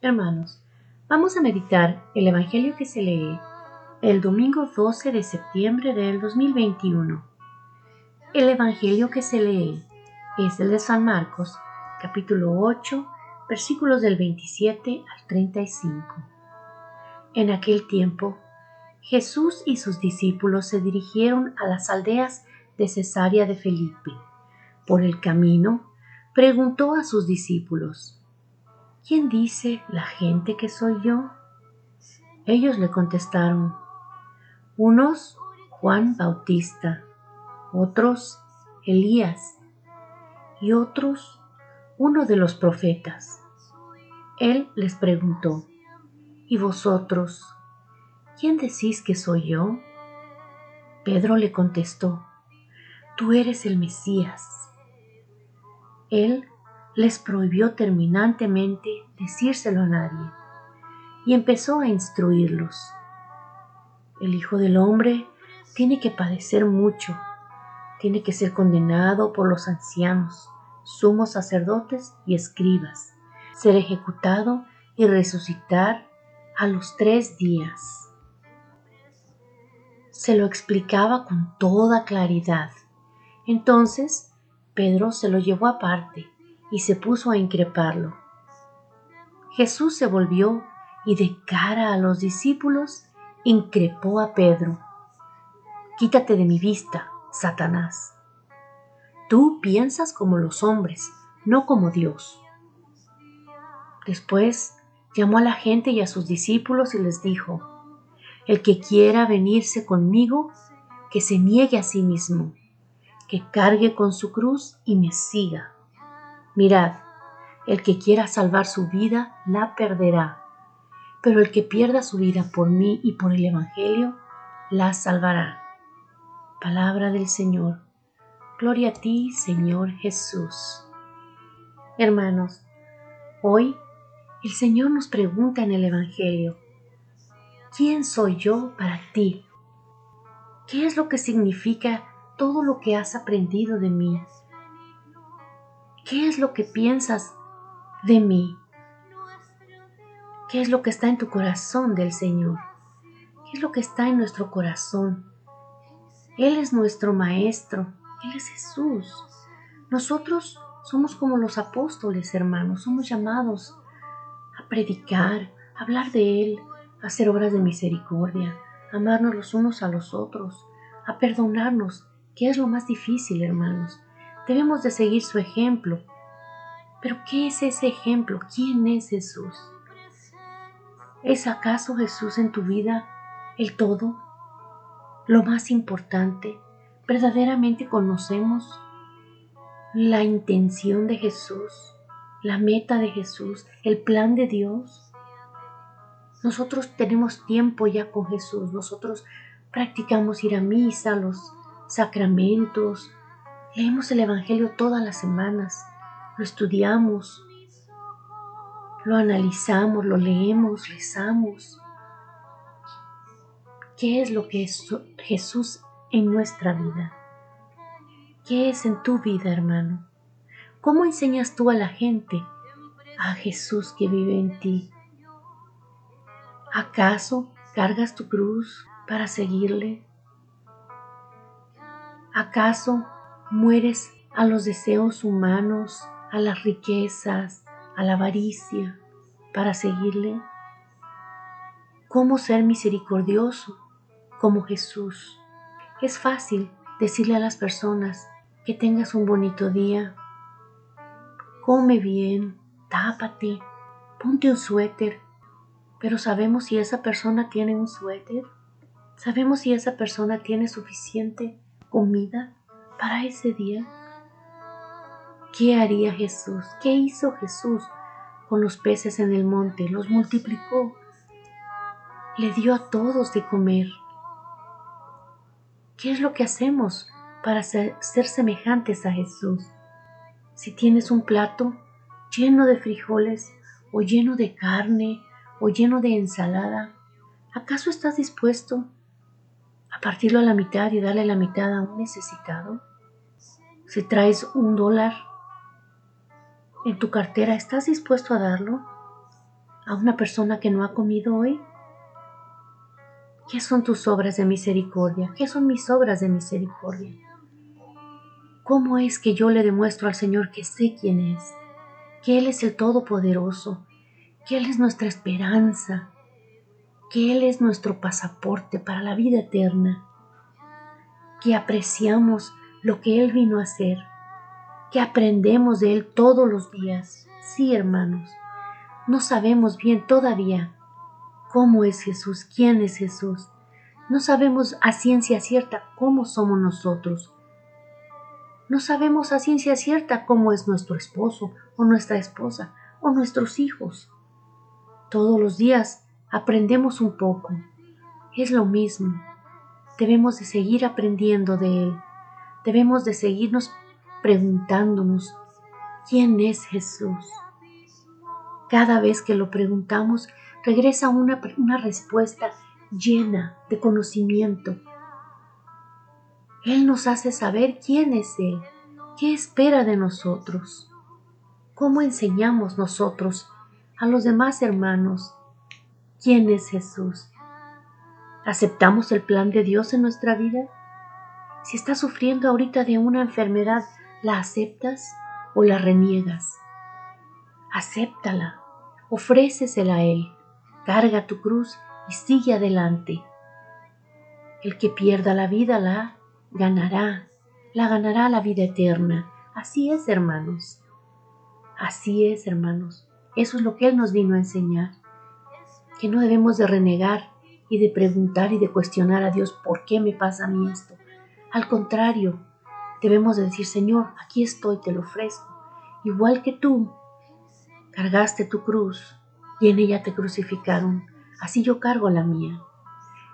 Hermanos, vamos a meditar el Evangelio que se lee el domingo 12 de septiembre del 2021. El Evangelio que se lee es el de San Marcos, capítulo 8, versículos del 27 al 35. En aquel tiempo, Jesús y sus discípulos se dirigieron a las aldeas de Cesarea de Felipe. Por el camino, preguntó a sus discípulos, ¿quién dice la gente que soy yo? Ellos le contestaron, unos Juan Bautista, otros Elías y otros uno de los profetas. Él les preguntó, ¿y vosotros? ¿Quién decís que soy yo? Pedro le contestó, Tú eres el Mesías. Él les prohibió terminantemente decírselo a nadie y empezó a instruirlos. El Hijo del Hombre tiene que padecer mucho, tiene que ser condenado por los ancianos, sumos sacerdotes y escribas, ser ejecutado y resucitar a los tres días se lo explicaba con toda claridad. Entonces Pedro se lo llevó aparte y se puso a increparlo. Jesús se volvió y de cara a los discípulos increpó a Pedro. Quítate de mi vista, Satanás. Tú piensas como los hombres, no como Dios. Después llamó a la gente y a sus discípulos y les dijo, el que quiera venirse conmigo, que se niegue a sí mismo, que cargue con su cruz y me siga. Mirad, el que quiera salvar su vida, la perderá, pero el que pierda su vida por mí y por el Evangelio, la salvará. Palabra del Señor. Gloria a ti, Señor Jesús. Hermanos, hoy el Señor nos pregunta en el Evangelio, ¿Quién soy yo para ti? ¿Qué es lo que significa todo lo que has aprendido de mí? ¿Qué es lo que piensas de mí? ¿Qué es lo que está en tu corazón del Señor? ¿Qué es lo que está en nuestro corazón? Él es nuestro Maestro, Él es Jesús. Nosotros somos como los apóstoles, hermanos, somos llamados a predicar, a hablar de Él, hacer obras de misericordia, amarnos los unos a los otros, a perdonarnos, que es lo más difícil, hermanos. Debemos de seguir su ejemplo. Pero ¿qué es ese ejemplo? ¿Quién es Jesús? ¿Es acaso Jesús en tu vida el todo? ¿Lo más importante? ¿Verdaderamente conocemos la intención de Jesús, la meta de Jesús, el plan de Dios? Nosotros tenemos tiempo ya con Jesús, nosotros practicamos ir a misa, los sacramentos, leemos el Evangelio todas las semanas, lo estudiamos, lo analizamos, lo leemos, rezamos. ¿Qué es lo que es Jesús en nuestra vida? ¿Qué es en tu vida, hermano? ¿Cómo enseñas tú a la gente a Jesús que vive en ti? ¿Acaso cargas tu cruz para seguirle? ¿Acaso mueres a los deseos humanos, a las riquezas, a la avaricia para seguirle? ¿Cómo ser misericordioso como Jesús? Es fácil decirle a las personas que tengas un bonito día, come bien, tápate, ponte un suéter, pero sabemos si esa persona tiene un suéter, sabemos si esa persona tiene suficiente comida para ese día. ¿Qué haría Jesús? ¿Qué hizo Jesús con los peces en el monte? Los multiplicó. Le dio a todos de comer. ¿Qué es lo que hacemos para ser, semejantes a Jesús? Si tienes un plato lleno de frijoles o lleno de carne o lleno de ensalada, ¿acaso estás dispuesto partirlo a la mitad y darle la mitad a un necesitado? Si traes un dólar en tu cartera, ¿estás dispuesto a darlo? a una persona que no ha comido hoy? ¿Qué son tus obras de misericordia? ¿Qué son mis obras de misericordia? ¿Cómo es que yo le demuestro al Señor que sé quién es? Que Él es el Todopoderoso, que Él es nuestra esperanza, que Él es nuestro pasaporte para la vida eterna, que apreciamos lo que Él vino a hacer, que aprendemos de Él todos los días. Sí, hermanos, no sabemos bien todavía cómo es Jesús, quién es Jesús. No sabemos a ciencia cierta cómo somos nosotros. No sabemos a ciencia cierta cómo es nuestro esposo o nuestra esposa o nuestros hijos. Todos los días aprendemos un poco. Es lo mismo. Debemos de seguir aprendiendo de Él. Debemos de seguirnos preguntándonos, ¿quién es Jesús? Cada vez que lo preguntamos, regresa una, una respuesta llena de conocimiento. Él nos hace saber quién es Él, qué espera de nosotros, cómo enseñamos nosotros a los demás hermanos quién es Jesús. ¿Aceptamos el plan de Dios en nuestra vida? Si estás sufriendo ahorita de una enfermedad, ¿la aceptas o la reniegas? Acéptala, ofrécesela a Él, carga tu cruz y sigue adelante. El que pierda la vida la ganará, la ganará la vida eterna. Así es, hermanos. Así es, hermanos. Eso es lo que Él nos vino a enseñar. Que no debemos de renegar y de preguntar y de cuestionar a Dios por qué me pasa a mí esto. Al contrario, debemos de decir, Señor, aquí estoy, te lo ofrezco. Igual que tú, cargaste tu cruz y en ella te crucificaron, así yo cargo la mía.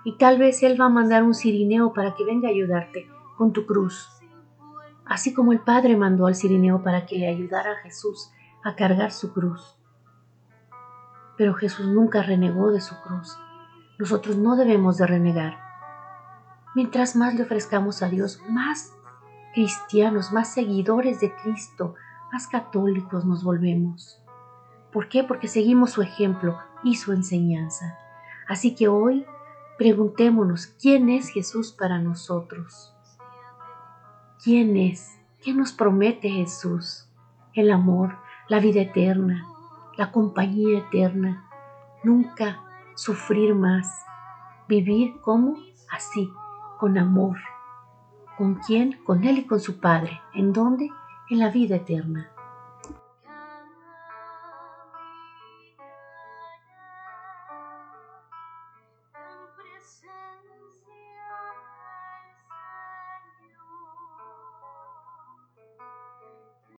Y tal vez Él va a mandar un cirineo para que venga a ayudarte con tu cruz. Así como el Padre mandó al cirineo para que le ayudara a Jesús a cargar su cruz. Pero Jesús nunca renegó de su cruz. Nosotros no debemos de renegar. Mientras más le ofrezcamos a Dios, más cristianos, más seguidores de Cristo, más católicos nos volvemos. ¿Por qué? Porque seguimos su ejemplo y su enseñanza. Así que hoy preguntémonos, ¿quién es Jesús para nosotros? ¿Quién es? ¿Qué nos promete Jesús? El amor, la vida eterna, la compañía eterna, nunca sufrir más, vivir como así, con amor. ¿Con quién? Con Él y con su Padre. ¿En dónde? En la vida eterna.